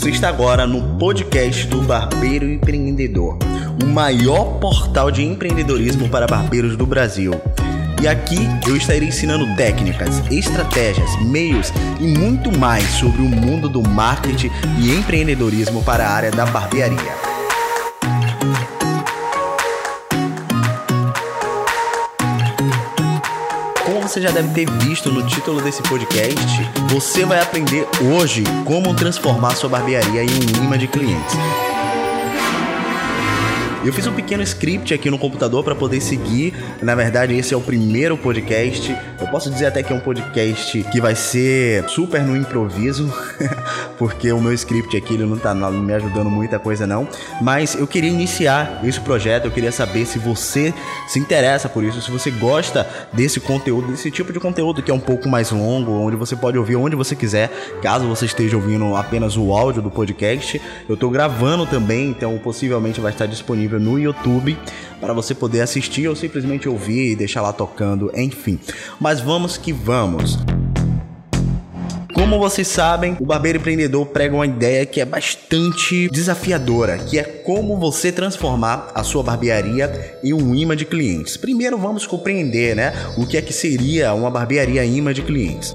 Você está agora no podcast do Barbeiro Empreendedor, o maior portal de empreendedorismo para barbeiros do Brasil. E aqui eu estarei ensinando técnicas, estratégias, meios e muito mais sobre o mundo do marketing e empreendedorismo para a área da barbearia. Você já deve ter visto no título desse podcast, você vai aprender hoje como transformar sua barbearia em um imã de clientes. Eu fiz um pequeno script aqui no computador para poder seguir. Na verdade, esse é o primeiro podcast. Eu posso dizer até que é um podcast que vai ser super no improviso, porque o meu script aqui ele não tá me ajudando muita coisa não. Mas eu queria iniciar esse projeto, eu queria saber se você se interessa por isso, se você gosta desse conteúdo, desse tipo de conteúdo que é um pouco mais longo, onde você pode ouvir onde você quiser, caso você esteja ouvindo apenas o áudio do podcast. Eu tô gravando também, então possivelmente vai estar disponível disponível no YouTube para você poder assistir ou simplesmente ouvir e deixar lá tocando, enfim. Mas vamos que vamos. Como vocês sabem, o Barbeiro Empreendedor prega uma ideia que é bastante desafiadora, que é como você transformar a sua barbearia em um imã de clientes. Primeiro vamos compreender, né, o que é que seria uma barbearia imã de clientes.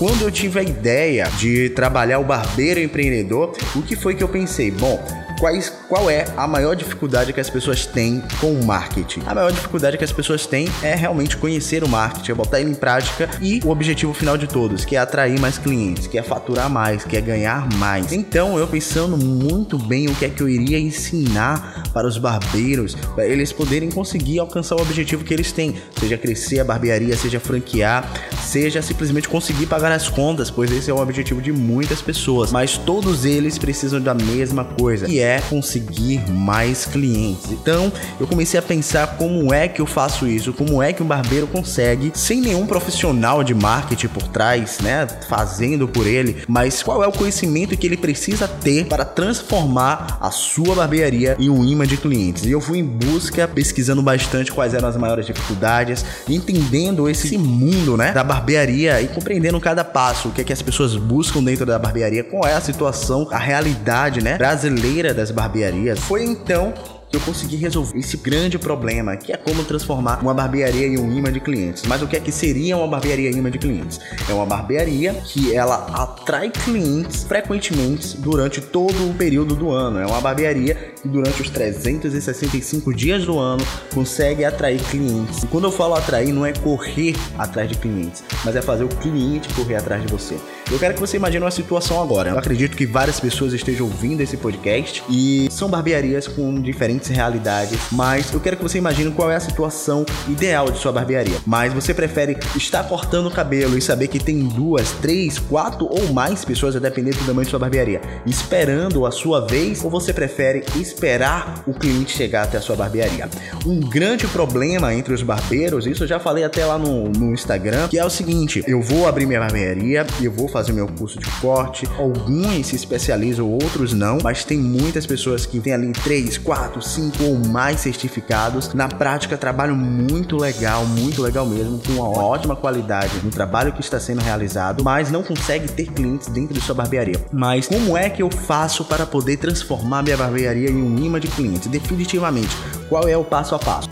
Quando eu tive a ideia de trabalhar o barbeiro empreendedor, o que foi que eu pensei? Bom, quais, qual é a maior dificuldade que as pessoas têm com o marketing? A maior dificuldade que as pessoas têm é realmente conhecer o marketing, é botar ele em prática e o objetivo final de todos, que é atrair mais clientes, que é faturar mais, que é ganhar mais. Então, eu pensando muito bem o que é que eu iria ensinar para os barbeiros, para eles poderem conseguir alcançar o objetivo que eles têm, seja crescer a barbearia, seja franquear, seja simplesmente conseguir pagar as contas, pois esse é o objetivo de muitas pessoas, mas todos eles precisam da mesma coisa, que é é conseguir mais clientes. Então eu comecei a pensar como é que eu faço isso, como é que um barbeiro consegue, sem nenhum profissional de marketing por trás, né, fazendo por ele, mas qual é o conhecimento que ele precisa ter para transformar a sua barbearia em um imã de clientes. E eu fui em busca, pesquisando bastante quais eram as maiores dificuldades, entendendo esse mundo, né, da barbearia e compreendendo cada passo, o que é que as pessoas buscam dentro da barbearia, qual é a situação, a realidade, né, brasileira das barbearias. Foi então que eu consegui resolver esse grande problema, que é como transformar uma barbearia em um imã de clientes. Mas o que é que seria uma barbearia imã de clientes? É uma barbearia que ela atrai clientes frequentemente durante todo o período do ano. É uma barbearia que durante os 365 dias do ano consegue atrair clientes. E quando eu falo atrair, não é correr atrás de clientes, mas é fazer o cliente correr atrás de você. Eu quero que você imagine uma situação agora. Eu acredito que várias pessoas estejam ouvindo esse podcast e são barbearias com diferentes realidades, mas eu quero que você imagine qual é a situação ideal de sua barbearia. Mas você prefere estar cortando o cabelo e saber que tem duas, três, quatro ou mais pessoas, a depender do tamanho de sua barbearia, esperando a sua vez, ou você prefere esperar o cliente chegar até a sua barbearia? Um grande problema entre os barbeiros, isso eu já falei até lá no, no Instagram, que é o seguinte: eu vou abrir minha barbearia, eu vou fazer meu curso de corte, alguns se especializam, outros não, mas tem muitas pessoas que têm ali três, quatro, cinco ou mais certificados. Na prática, trabalho muito legal, muito legal mesmo, com uma ótima qualidade no trabalho que está sendo realizado, mas não consegue ter clientes dentro de sua barbearia. Mas como é que eu faço para poder transformar minha barbearia em um imã de clientes? Definitivamente, qual é o passo a passo?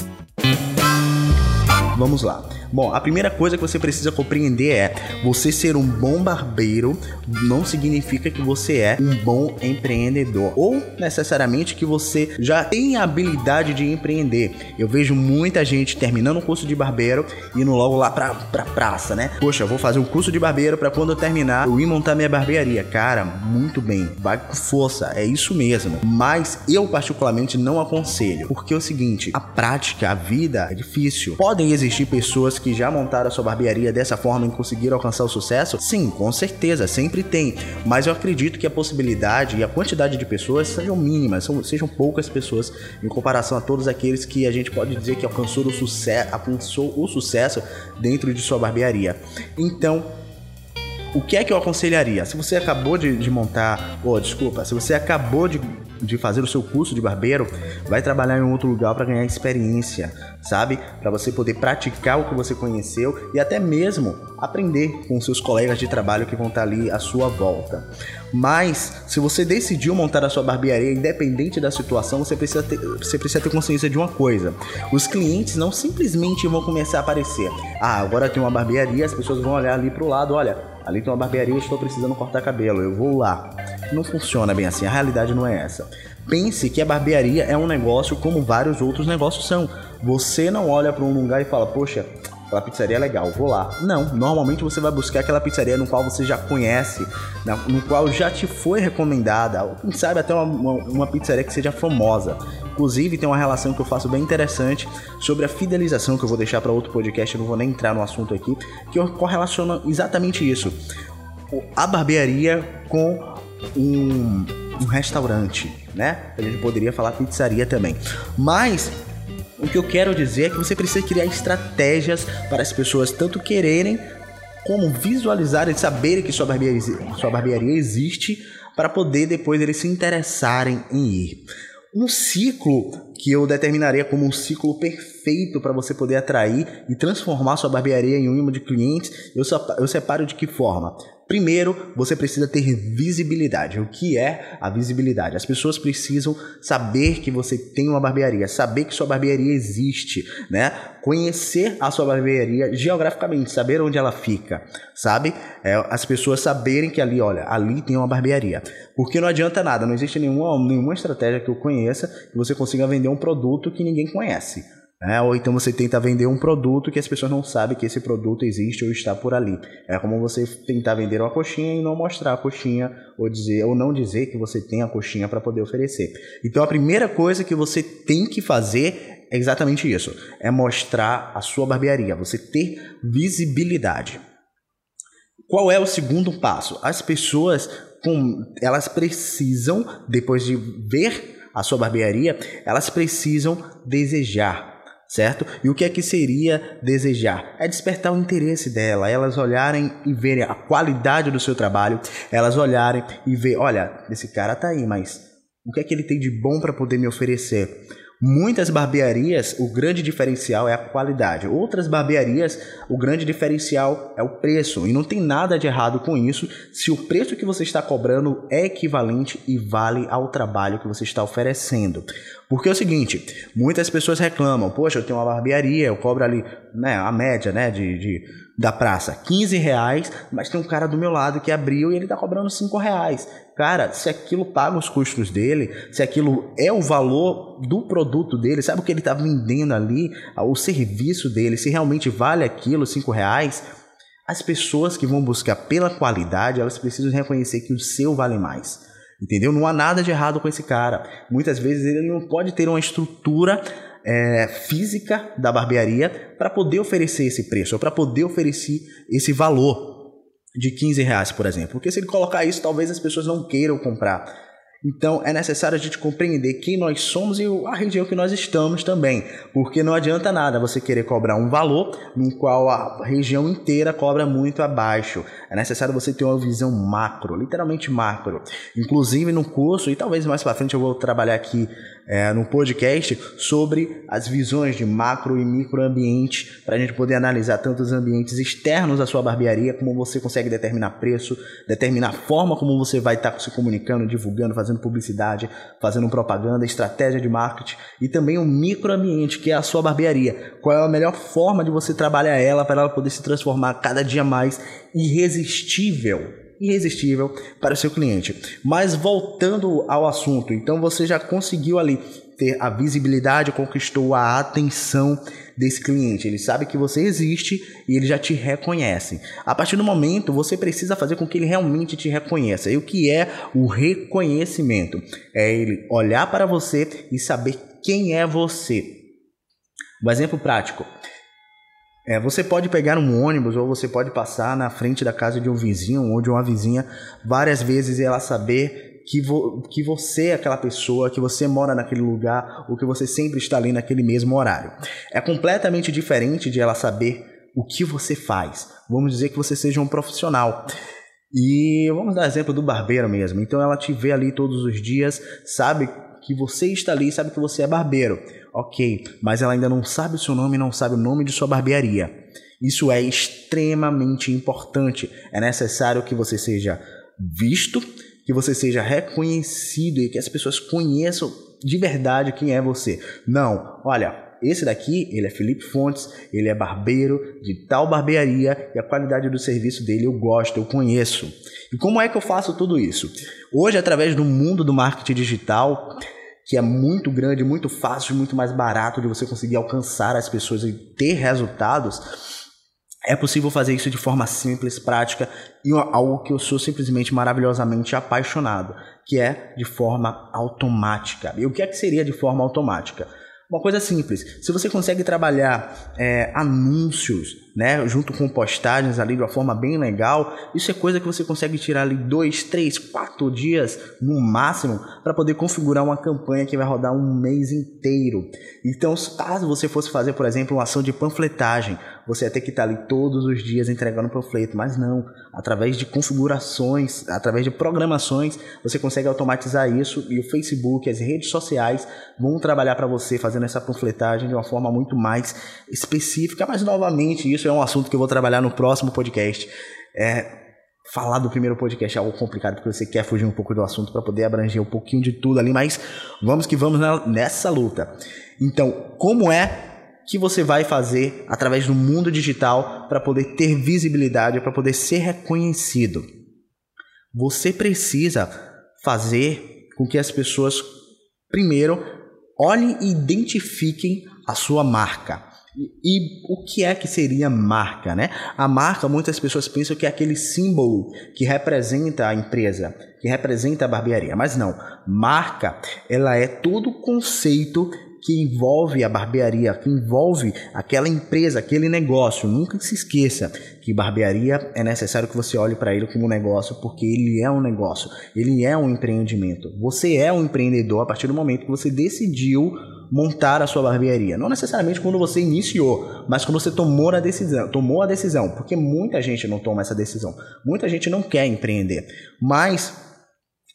Vamos lá. Bom, a primeira coisa que você precisa compreender é: você ser um bom barbeiro não significa que você é um bom empreendedor ou necessariamente que você já tem a habilidade de empreender. Eu vejo muita gente terminando o curso de barbeiro indo logo lá pra, pra praça, né? Poxa, vou fazer um curso de barbeiro para quando eu terminar eu ir montar minha barbearia. Cara, muito bem, vai com força, é isso mesmo. Mas eu particularmente não aconselho, porque é o seguinte: a prática, a vida é difícil. Podem existir pessoas que já montaram a sua barbearia dessa forma e conseguiram alcançar o sucesso? Sim, com certeza, sempre tem. Mas eu acredito que a possibilidade e a quantidade de pessoas sejam mínimas, sejam poucas pessoas em comparação a todos aqueles que a gente pode dizer que alcançou o, sucesso, alcançou o sucesso dentro de sua barbearia. Então, o que é que eu aconselharia? Se você acabou de, de montar, oh, desculpa, se você acabou de, de fazer o seu curso de barbeiro, vai trabalhar em outro lugar para ganhar experiência. Sabe? Para você poder praticar o que você conheceu e até mesmo aprender com seus colegas de trabalho que vão estar ali à sua volta. Mas se você decidiu montar a sua barbearia, independente da situação, você precisa ter, você precisa ter consciência de uma coisa: os clientes não simplesmente vão começar a aparecer. Ah, agora tem uma barbearia, as pessoas vão olhar ali para o lado, olha, ali tem uma barbearia, estou precisando cortar cabelo, eu vou lá. Não funciona bem assim, a realidade não é essa. Pense que a barbearia é um negócio como vários outros negócios são. Você não olha para um lugar e fala, poxa, aquela pizzaria é legal, vou lá. Não, normalmente você vai buscar aquela pizzaria no qual você já conhece, no qual já te foi recomendada, ou quem sabe até uma, uma, uma pizzaria que seja famosa. Inclusive, tem uma relação que eu faço bem interessante sobre a fidelização, que eu vou deixar para outro podcast, eu não vou nem entrar no assunto aqui, que correlaciona exatamente isso. A barbearia com um, um restaurante, né? A gente poderia falar pizzaria também. Mas o que eu quero dizer é que você precisa criar estratégias para as pessoas tanto quererem como visualizarem, saberem que sua barbearia, sua barbearia existe para poder depois eles se interessarem em ir. Um ciclo que eu determinaria como um ciclo perfeito para você poder atrair e transformar sua barbearia em um imã de clientes, eu, eu separo de que forma? Primeiro, você precisa ter visibilidade. O que é a visibilidade? As pessoas precisam saber que você tem uma barbearia, saber que sua barbearia existe, né? Conhecer a sua barbearia geograficamente, saber onde ela fica, sabe? É, as pessoas saberem que ali, olha, ali tem uma barbearia. Porque não adianta nada, não existe nenhuma, nenhuma estratégia que eu conheça que você consiga vender um produto que ninguém conhece. É, ou então você tenta vender um produto que as pessoas não sabem que esse produto existe ou está por ali. É como você tentar vender uma coxinha e não mostrar a coxinha ou dizer ou não dizer que você tem a coxinha para poder oferecer. Então a primeira coisa que você tem que fazer é exatamente isso: é mostrar a sua barbearia, você ter visibilidade. Qual é o segundo passo? As pessoas com, elas precisam depois de ver a sua barbearia, elas precisam desejar certo? E o que é que seria desejar? É despertar o interesse dela, elas olharem e verem a qualidade do seu trabalho, elas olharem e ver, olha, esse cara tá aí, mas o que é que ele tem de bom para poder me oferecer? Muitas barbearias, o grande diferencial é a qualidade. Outras barbearias, o grande diferencial é o preço. E não tem nada de errado com isso se o preço que você está cobrando é equivalente e vale ao trabalho que você está oferecendo. Porque é o seguinte, muitas pessoas reclamam, poxa, eu tenho uma barbearia, eu cobro ali, né, a média, né, de, de da praça, 15 reais, mas tem um cara do meu lado que abriu e ele está cobrando 5 reais. Cara, se aquilo paga os custos dele, se aquilo é o valor do produto dele, sabe o que ele está vendendo ali, o serviço dele, se realmente vale aquilo, 5 reais, as pessoas que vão buscar pela qualidade, elas precisam reconhecer que o seu vale mais. Entendeu? Não há nada de errado com esse cara. Muitas vezes ele não pode ter uma estrutura é, física da barbearia para poder oferecer esse preço, para poder oferecer esse valor de 15 reais, por exemplo. Porque se ele colocar isso, talvez as pessoas não queiram comprar. Então é necessário a gente compreender quem nós somos e a região que nós estamos também, porque não adianta nada você querer cobrar um valor no qual a região inteira cobra muito abaixo. É necessário você ter uma visão macro, literalmente macro. Inclusive no curso, e talvez mais para frente eu vou trabalhar aqui é, no podcast sobre as visões de macro e microambiente, para a gente poder analisar tanto os ambientes externos à sua barbearia, como você consegue determinar preço, determinar a forma como você vai estar se comunicando, divulgando, fazendo publicidade, fazendo propaganda, estratégia de marketing e também o microambiente, que é a sua barbearia. Qual é a melhor forma de você trabalhar ela para ela poder se transformar cada dia mais irresistível irresistível para seu cliente. Mas voltando ao assunto, então você já conseguiu ali ter a visibilidade, conquistou a atenção desse cliente. Ele sabe que você existe e ele já te reconhece. A partir do momento, você precisa fazer com que ele realmente te reconheça. E o que é o reconhecimento? É ele olhar para você e saber quem é você. Um exemplo prático. É, você pode pegar um ônibus ou você pode passar na frente da casa de um vizinho ou de uma vizinha várias vezes e ela saber que, vo que você é aquela pessoa, que você mora naquele lugar ou que você sempre está ali naquele mesmo horário. É completamente diferente de ela saber o que você faz. Vamos dizer que você seja um profissional. E vamos dar exemplo do barbeiro mesmo. Então ela te vê ali todos os dias, sabe que você está ali, sabe que você é barbeiro. Ok, mas ela ainda não sabe o seu nome, não sabe o nome de sua barbearia. Isso é extremamente importante. É necessário que você seja visto, que você seja reconhecido e que as pessoas conheçam de verdade quem é você. Não, olha, esse daqui, ele é Felipe Fontes, ele é barbeiro de tal barbearia e a qualidade do serviço dele eu gosto, eu conheço. E como é que eu faço tudo isso? Hoje, através do mundo do marketing digital, que é muito grande, muito fácil, muito mais barato de você conseguir alcançar as pessoas e ter resultados, é possível fazer isso de forma simples, prática e algo que eu sou simplesmente maravilhosamente apaixonado, que é de forma automática. E o que é que seria de forma automática? Uma coisa simples, se você consegue trabalhar é, anúncios, né, junto com postagens ali de uma forma bem legal, isso é coisa que você consegue tirar ali dois, três, quatro dias no máximo para poder configurar uma campanha que vai rodar um mês inteiro. Então, caso você fosse fazer, por exemplo, uma ação de panfletagem, você ia ter que estar ali todos os dias entregando panfleto, mas não, através de configurações, através de programações, você consegue automatizar isso e o Facebook, as redes sociais vão trabalhar para você fazendo essa panfletagem de uma forma muito mais específica, mas novamente isso é um assunto que eu vou trabalhar no próximo podcast. É, falar do primeiro podcast é algo complicado porque você quer fugir um pouco do assunto para poder abranger um pouquinho de tudo ali, mas vamos que vamos nessa luta. Então, como é que você vai fazer através do mundo digital para poder ter visibilidade, para poder ser reconhecido. Você precisa fazer com que as pessoas, primeiro, olhem e identifiquem a sua marca. E, o que é que seria marca, né? A marca, muitas pessoas pensam que é aquele símbolo que representa a empresa, que representa a barbearia, mas não. Marca, ela é todo o conceito que envolve a barbearia, que envolve aquela empresa, aquele negócio. Nunca se esqueça que barbearia é necessário que você olhe para ele como um negócio, porque ele é um negócio, ele é um empreendimento. Você é um empreendedor a partir do momento que você decidiu montar a sua barbearia. Não necessariamente quando você iniciou, mas quando você tomou a decisão, tomou a decisão, porque muita gente não toma essa decisão. Muita gente não quer empreender, mas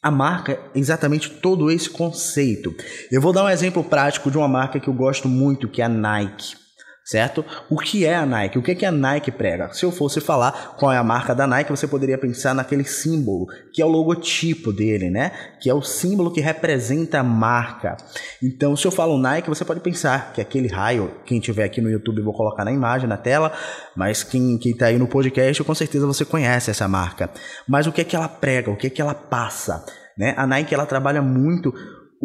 a marca é exatamente todo esse conceito. Eu vou dar um exemplo prático de uma marca que eu gosto muito, que é a Nike. Certo? O que é a Nike? O que, é que a Nike prega? Se eu fosse falar qual é a marca da Nike, você poderia pensar naquele símbolo, que é o logotipo dele, né? Que é o símbolo que representa a marca. Então, se eu falo Nike, você pode pensar que aquele raio, quem tiver aqui no YouTube, vou colocar na imagem, na tela, mas quem, quem tá aí no podcast, com certeza você conhece essa marca. Mas o que é que ela prega? O que é que ela passa? Né? A Nike ela trabalha muito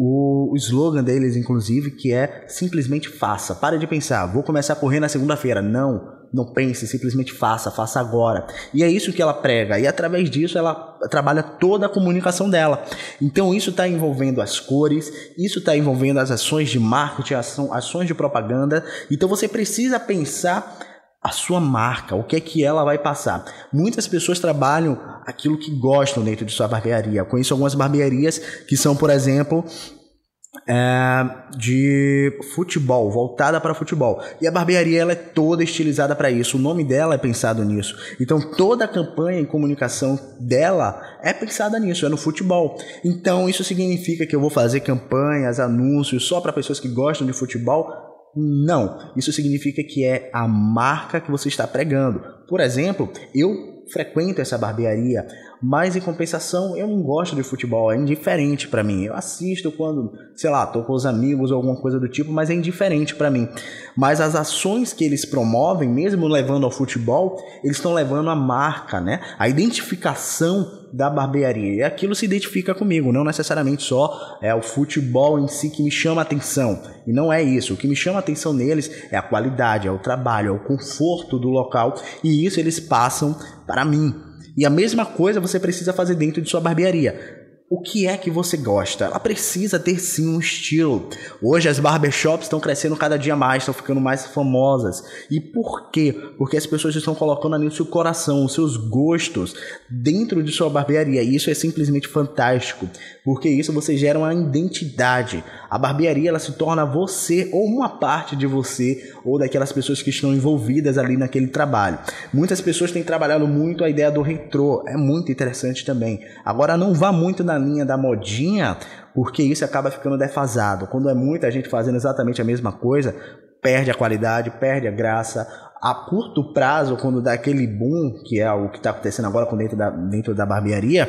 o, slogan deles, inclusive, que é simplesmente faça. Para de pensar, vou começar a correr na segunda-feira. Não, não pense, simplesmente faça, faça agora. E é isso que ela prega. E através disso ela trabalha toda a comunicação dela. Então isso está envolvendo as cores, isso está envolvendo as ações de marketing, ações de propaganda. Então você precisa pensar a sua marca, o que é que ela vai passar. Muitas pessoas trabalham aquilo que gostam dentro de sua barbearia. Eu conheço algumas barbearias que são, por exemplo, é, de futebol, voltada para futebol. E a barbearia ela é toda estilizada para isso. O nome dela é pensado nisso. Então toda a campanha e comunicação dela é pensada nisso, é no futebol. Então isso significa que eu vou fazer campanhas, anúncios só para pessoas que gostam de futebol? Não, isso significa que é a marca que você está pregando. Por exemplo, eu frequento essa barbearia mas em compensação, eu não gosto de futebol, é indiferente para mim. Eu assisto quando, sei lá, tô com os amigos ou alguma coisa do tipo, mas é indiferente para mim. Mas as ações que eles promovem, mesmo levando ao futebol, eles estão levando a marca, né? A identificação da barbearia. E aquilo se identifica comigo, não necessariamente só é o futebol em si que me chama atenção. E não é isso. O que me chama atenção neles é a qualidade, é o trabalho, é o conforto do local. E isso eles passam para mim. E a mesma coisa você precisa fazer dentro de sua barbearia. O que é que você gosta? Ela precisa ter sim um estilo. Hoje as barbershops estão crescendo cada dia mais, estão ficando mais famosas. E por quê? Porque as pessoas estão colocando ali o seu coração, os seus gostos dentro de sua barbearia. E isso é simplesmente fantástico, porque isso você gera uma identidade. A barbearia ela se torna você ou uma parte de você ou daquelas pessoas que estão envolvidas ali naquele trabalho. Muitas pessoas têm trabalhado muito a ideia do retrô, é muito interessante também. Agora não vá muito na linha da modinha, porque isso acaba ficando defasado. Quando é muita gente fazendo exatamente a mesma coisa, perde a qualidade, perde a graça. A curto prazo, quando dá aquele boom, que é o que está acontecendo agora dentro da, dentro da barbearia,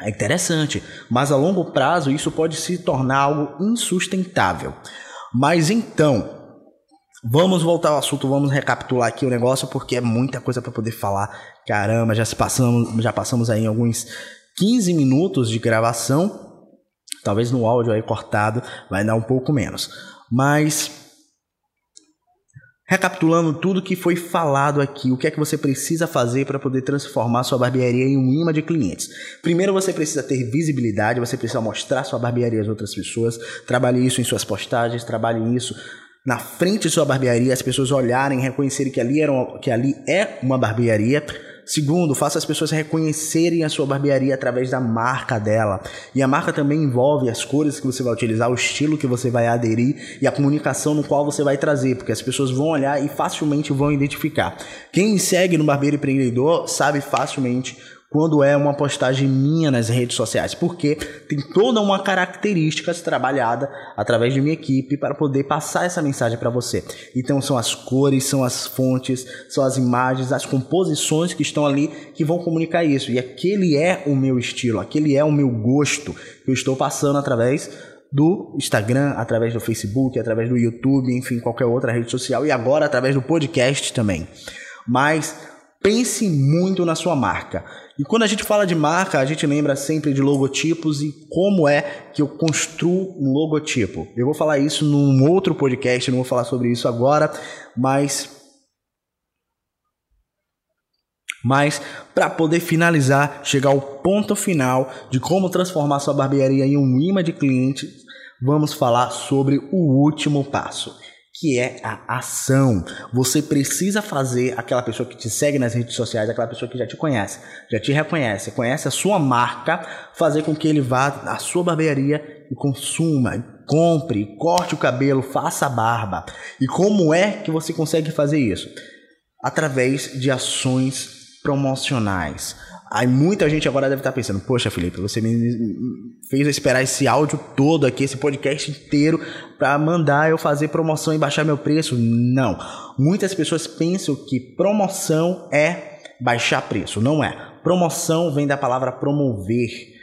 é interessante. Mas a longo prazo, isso pode se tornar algo insustentável. Mas então, Vamos voltar ao assunto, vamos recapitular aqui o negócio, porque é muita coisa para poder falar. Caramba, já se passamos, já passamos aí alguns 15 minutos de gravação. Talvez no áudio aí cortado vai dar um pouco menos. Mas recapitulando tudo que foi falado aqui, o que é que você precisa fazer para poder transformar sua barbearia em um imã de clientes? Primeiro você precisa ter visibilidade, você precisa mostrar sua barbearia às outras pessoas, trabalhe isso em suas postagens, trabalhe isso na frente de sua barbearia, as pessoas olharem, reconhecerem que ali, era uma, que ali é uma barbearia. Segundo, faça as pessoas reconhecerem a sua barbearia através da marca dela. E a marca também envolve as cores que você vai utilizar, o estilo que você vai aderir e a comunicação no qual você vai trazer, porque as pessoas vão olhar e facilmente vão identificar. Quem segue no Barbeiro Empreendedor sabe facilmente quando é uma postagem minha nas redes sociais, porque tem toda uma característica trabalhada através de minha equipe para poder passar essa mensagem para você. Então são as cores, são as fontes, são as imagens, as composições que estão ali que vão comunicar isso. E aquele é o meu estilo, aquele é o meu gosto que eu estou passando através do Instagram, através do Facebook, através do YouTube, enfim, qualquer outra rede social e agora através do podcast também. Mas pense muito na sua marca. E quando a gente fala de marca, a gente lembra sempre de logotipos e como é que eu construo um logotipo. Eu vou falar isso num outro podcast, não vou falar sobre isso agora, mas mas para poder finalizar, chegar ao ponto final de como transformar sua barbearia em um imã de clientes, vamos falar sobre o último passo que é a ação. Você precisa fazer aquela pessoa que te segue nas redes sociais, aquela pessoa que já te conhece, já te reconhece, conhece a sua marca, fazer com que ele vá à sua barbearia e consuma, compre, corte o cabelo, faça a barba. E como é que você consegue fazer isso? Através de ações promocionais. Aí muita gente agora deve estar pensando: Poxa, Felipe, você me fez esperar esse áudio todo aqui, esse podcast inteiro, para mandar eu fazer promoção e baixar meu preço. Não. Muitas pessoas pensam que promoção é baixar preço. Não é. Promoção vem da palavra promover.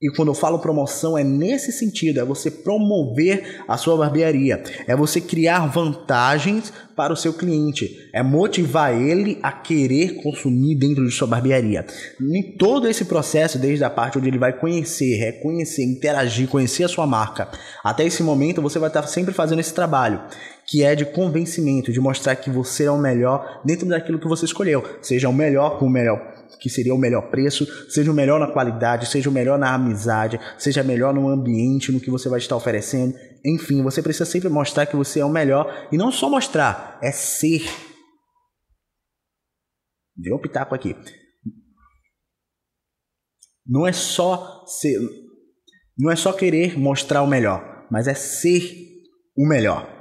E quando eu falo promoção é nesse sentido, é você promover a sua barbearia, é você criar vantagens para o seu cliente, é motivar ele a querer consumir dentro de sua barbearia. Em todo esse processo, desde a parte onde ele vai conhecer, reconhecer, interagir, conhecer a sua marca, até esse momento você vai estar sempre fazendo esse trabalho, que é de convencimento, de mostrar que você é o melhor dentro daquilo que você escolheu, seja o melhor com o melhor que seria o melhor preço, seja o melhor na qualidade, seja o melhor na amizade, seja melhor no ambiente, no que você vai estar oferecendo. Enfim, você precisa sempre mostrar que você é o melhor e não só mostrar, é ser. Deu um pitaco aqui. Não é só ser, não é só querer mostrar o melhor, mas é ser o melhor.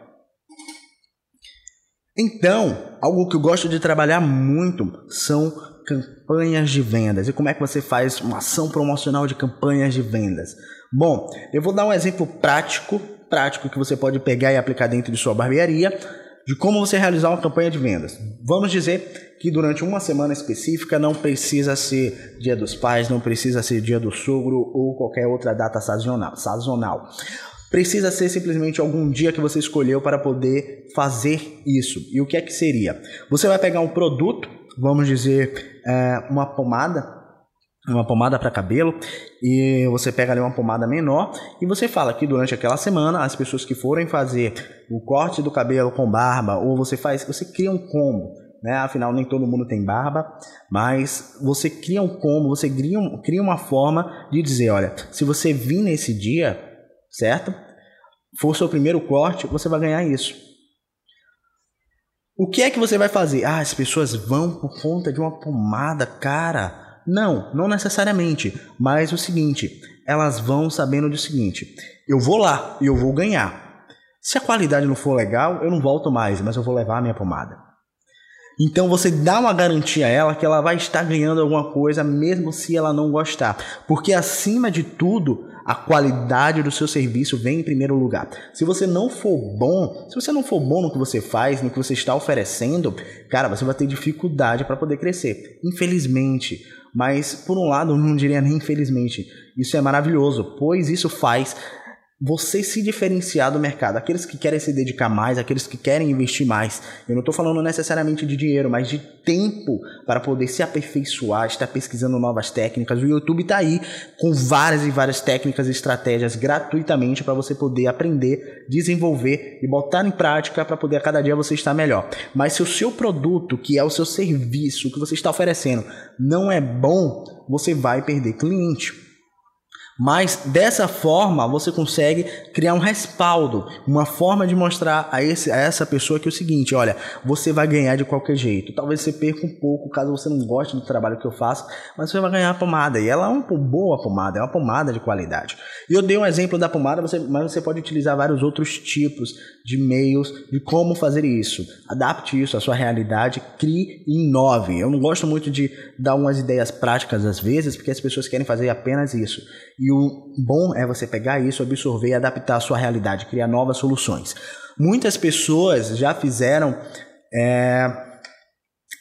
Então, algo que eu gosto de trabalhar muito são campanhas de vendas. E como é que você faz uma ação promocional de campanhas de vendas? Bom, eu vou dar um exemplo prático, prático que você pode pegar e aplicar dentro de sua barbearia, de como você realizar uma campanha de vendas. Vamos dizer que durante uma semana específica não precisa ser Dia dos Pais, não precisa ser Dia do Sogro ou qualquer outra data sazonal. sazonal. Precisa ser simplesmente algum dia que você escolheu para poder fazer isso. E o que é que seria? Você vai pegar um produto, vamos dizer é, uma pomada, uma pomada para cabelo, e você pega ali uma pomada menor e você fala que durante aquela semana as pessoas que forem fazer o corte do cabelo com barba ou você faz, você cria um combo, né? Afinal nem todo mundo tem barba, mas você cria um combo, você cria, um, cria uma forma de dizer, olha, se você vir nesse dia, certo? For seu primeiro corte, você vai ganhar isso. O que é que você vai fazer? Ah, as pessoas vão por conta de uma pomada cara. Não, não necessariamente. Mas o seguinte, elas vão sabendo do seguinte: eu vou lá e eu vou ganhar. Se a qualidade não for legal, eu não volto mais, mas eu vou levar a minha pomada. Então você dá uma garantia a ela que ela vai estar ganhando alguma coisa, mesmo se ela não gostar. Porque acima de tudo, a qualidade do seu serviço vem em primeiro lugar. Se você não for bom, se você não for bom no que você faz, no que você está oferecendo, cara, você vai ter dificuldade para poder crescer. Infelizmente. Mas, por um lado, não diria nem infelizmente. Isso é maravilhoso, pois isso faz você se diferenciar do mercado. Aqueles que querem se dedicar mais, aqueles que querem investir mais. Eu não estou falando necessariamente de dinheiro, mas de tempo para poder se aperfeiçoar, estar pesquisando novas técnicas. O YouTube está aí com várias e várias técnicas e estratégias gratuitamente para você poder aprender, desenvolver e botar em prática para poder a cada dia você estar melhor. Mas se o seu produto, que é o seu serviço, que você está oferecendo, não é bom, você vai perder cliente. Mas dessa forma você consegue criar um respaldo, uma forma de mostrar a, esse, a essa pessoa que é o seguinte: olha, você vai ganhar de qualquer jeito. Talvez você perca um pouco caso você não goste do trabalho que eu faço, mas você vai ganhar a pomada. E ela é uma boa pomada, é uma pomada de qualidade. E eu dei um exemplo da pomada, você, mas você pode utilizar vários outros tipos de meios de como fazer isso. Adapte isso à sua realidade, crie e inove. Eu não gosto muito de dar umas ideias práticas às vezes, porque as pessoas querem fazer apenas isso. E o bom é você pegar isso, absorver e adaptar à sua realidade, criar novas soluções. Muitas pessoas já fizeram é,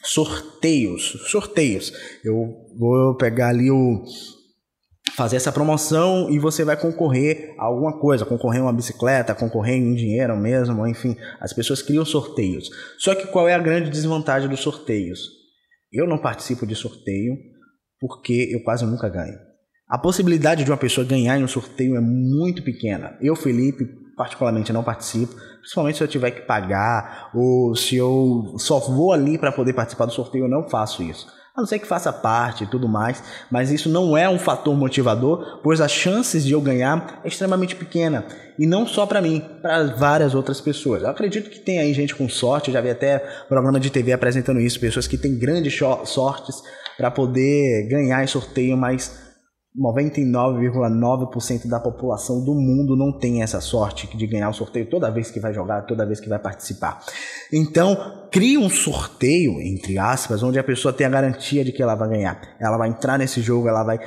sorteios. Sorteios. Eu vou pegar ali o. Fazer essa promoção e você vai concorrer a alguma coisa, concorrer a uma bicicleta, concorrer em dinheiro mesmo, enfim. As pessoas criam sorteios. Só que qual é a grande desvantagem dos sorteios? Eu não participo de sorteio porque eu quase nunca ganho. A possibilidade de uma pessoa ganhar em um sorteio é muito pequena. Eu, Felipe, particularmente não participo, principalmente se eu tiver que pagar ou se eu só vou ali para poder participar do sorteio, eu não faço isso. A não ser que faça parte e tudo mais, mas isso não é um fator motivador, pois as chances de eu ganhar é extremamente pequena. E não só para mim, para várias outras pessoas. Eu acredito que tem aí gente com sorte, eu já vi até programa de TV apresentando isso, pessoas que têm grandes sortes para poder ganhar em sorteio, mas 99,9% da população do mundo não tem essa sorte de ganhar o sorteio toda vez que vai jogar, toda vez que vai participar. Então, crie um sorteio, entre aspas, onde a pessoa tem a garantia de que ela vai ganhar. Ela vai entrar nesse jogo, ela vai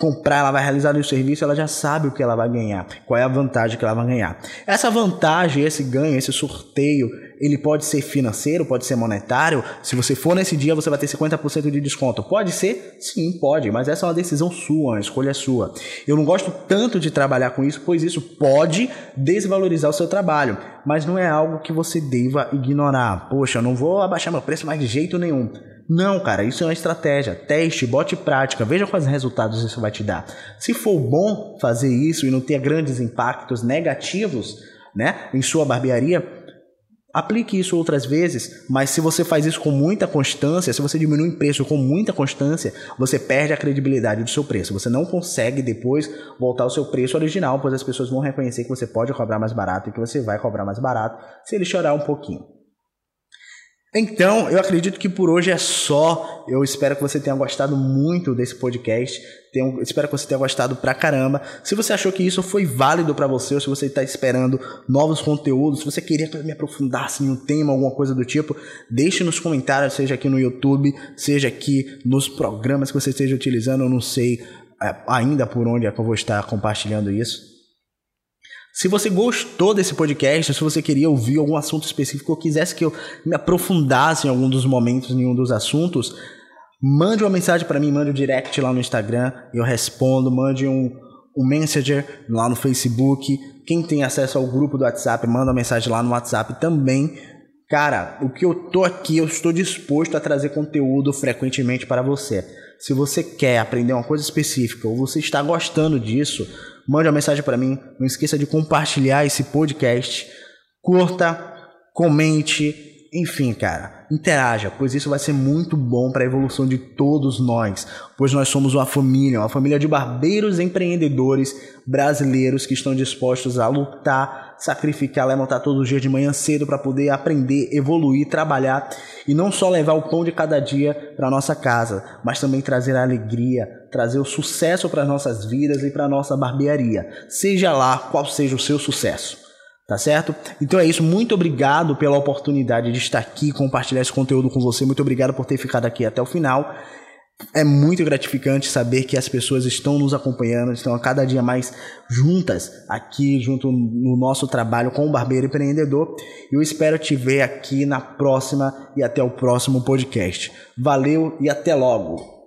comprar, ela vai realizar o serviço, ela já sabe o que ela vai ganhar, qual é a vantagem que ela vai ganhar. Essa vantagem, esse ganho, esse sorteio, ele pode ser financeiro, pode ser monetário. Se você for nesse dia, você vai ter 50% de desconto. Pode ser? Sim, pode, mas essa é uma decisão sua, uma escolha sua. Eu não gosto tanto de trabalhar com isso, pois isso pode desvalorizar o seu trabalho, mas não é algo que você deva ignorar. Poxa, eu não vou abaixar meu preço mais de jeito nenhum. Não, cara, isso é uma estratégia. Teste, bote prática, veja quais resultados isso vai te dar. Se for bom fazer isso e não ter grandes impactos negativos, né, em sua barbearia, aplique isso outras vezes, mas se você faz isso com muita constância, se você diminui o preço com muita constância, você perde a credibilidade do seu preço. Você não consegue depois voltar ao seu preço original, pois as pessoas vão reconhecer que você pode cobrar mais barato e que você vai cobrar mais barato se ele chorar um pouquinho. Então, eu acredito que por hoje é só. Eu espero que você tenha gostado muito desse podcast. Tenho, espero que você tenha gostado pra caramba. Se você achou que isso foi válido para você, ou se você está esperando novos conteúdos, se você queria que eu me aprofundasse em um tema, alguma coisa do tipo, deixe nos comentários, seja aqui no YouTube, seja aqui nos programas que você esteja utilizando. Eu não sei é, ainda por onde é que eu vou estar compartilhando isso. Se você gostou desse podcast, se você queria ouvir algum assunto específico ou quisesse que eu me aprofundasse em algum dos momentos, em um dos assuntos, mande uma mensagem para mim, mande um direct lá no Instagram, eu respondo, mande um, um messenger lá no Facebook. Quem tem acesso ao grupo do WhatsApp, manda uma mensagem lá no WhatsApp também. Cara, o que eu tô aqui, eu estou disposto a trazer conteúdo frequentemente para você. Se você quer aprender uma coisa específica ou você está gostando disso, mande uma mensagem para mim. Não esqueça de compartilhar esse podcast. Curta, comente, enfim, cara, interaja, pois isso vai ser muito bom para a evolução de todos nós, pois nós somos uma família, uma família de barbeiros empreendedores brasileiros que estão dispostos a lutar, sacrificar, levantar todos os dias de manhã cedo para poder aprender, evoluir, trabalhar e não só levar o pão de cada dia para nossa casa, mas também trazer a alegria, trazer o sucesso para nossas vidas e para nossa barbearia, seja lá qual seja o seu sucesso. Tá certo? Então é isso. Muito obrigado pela oportunidade de estar aqui compartilhar esse conteúdo com você. Muito obrigado por ter ficado aqui até o final. É muito gratificante saber que as pessoas estão nos acompanhando, estão a cada dia mais juntas aqui, junto no nosso trabalho com o Barbeiro Empreendedor. Eu espero te ver aqui na próxima e até o próximo podcast. Valeu e até logo!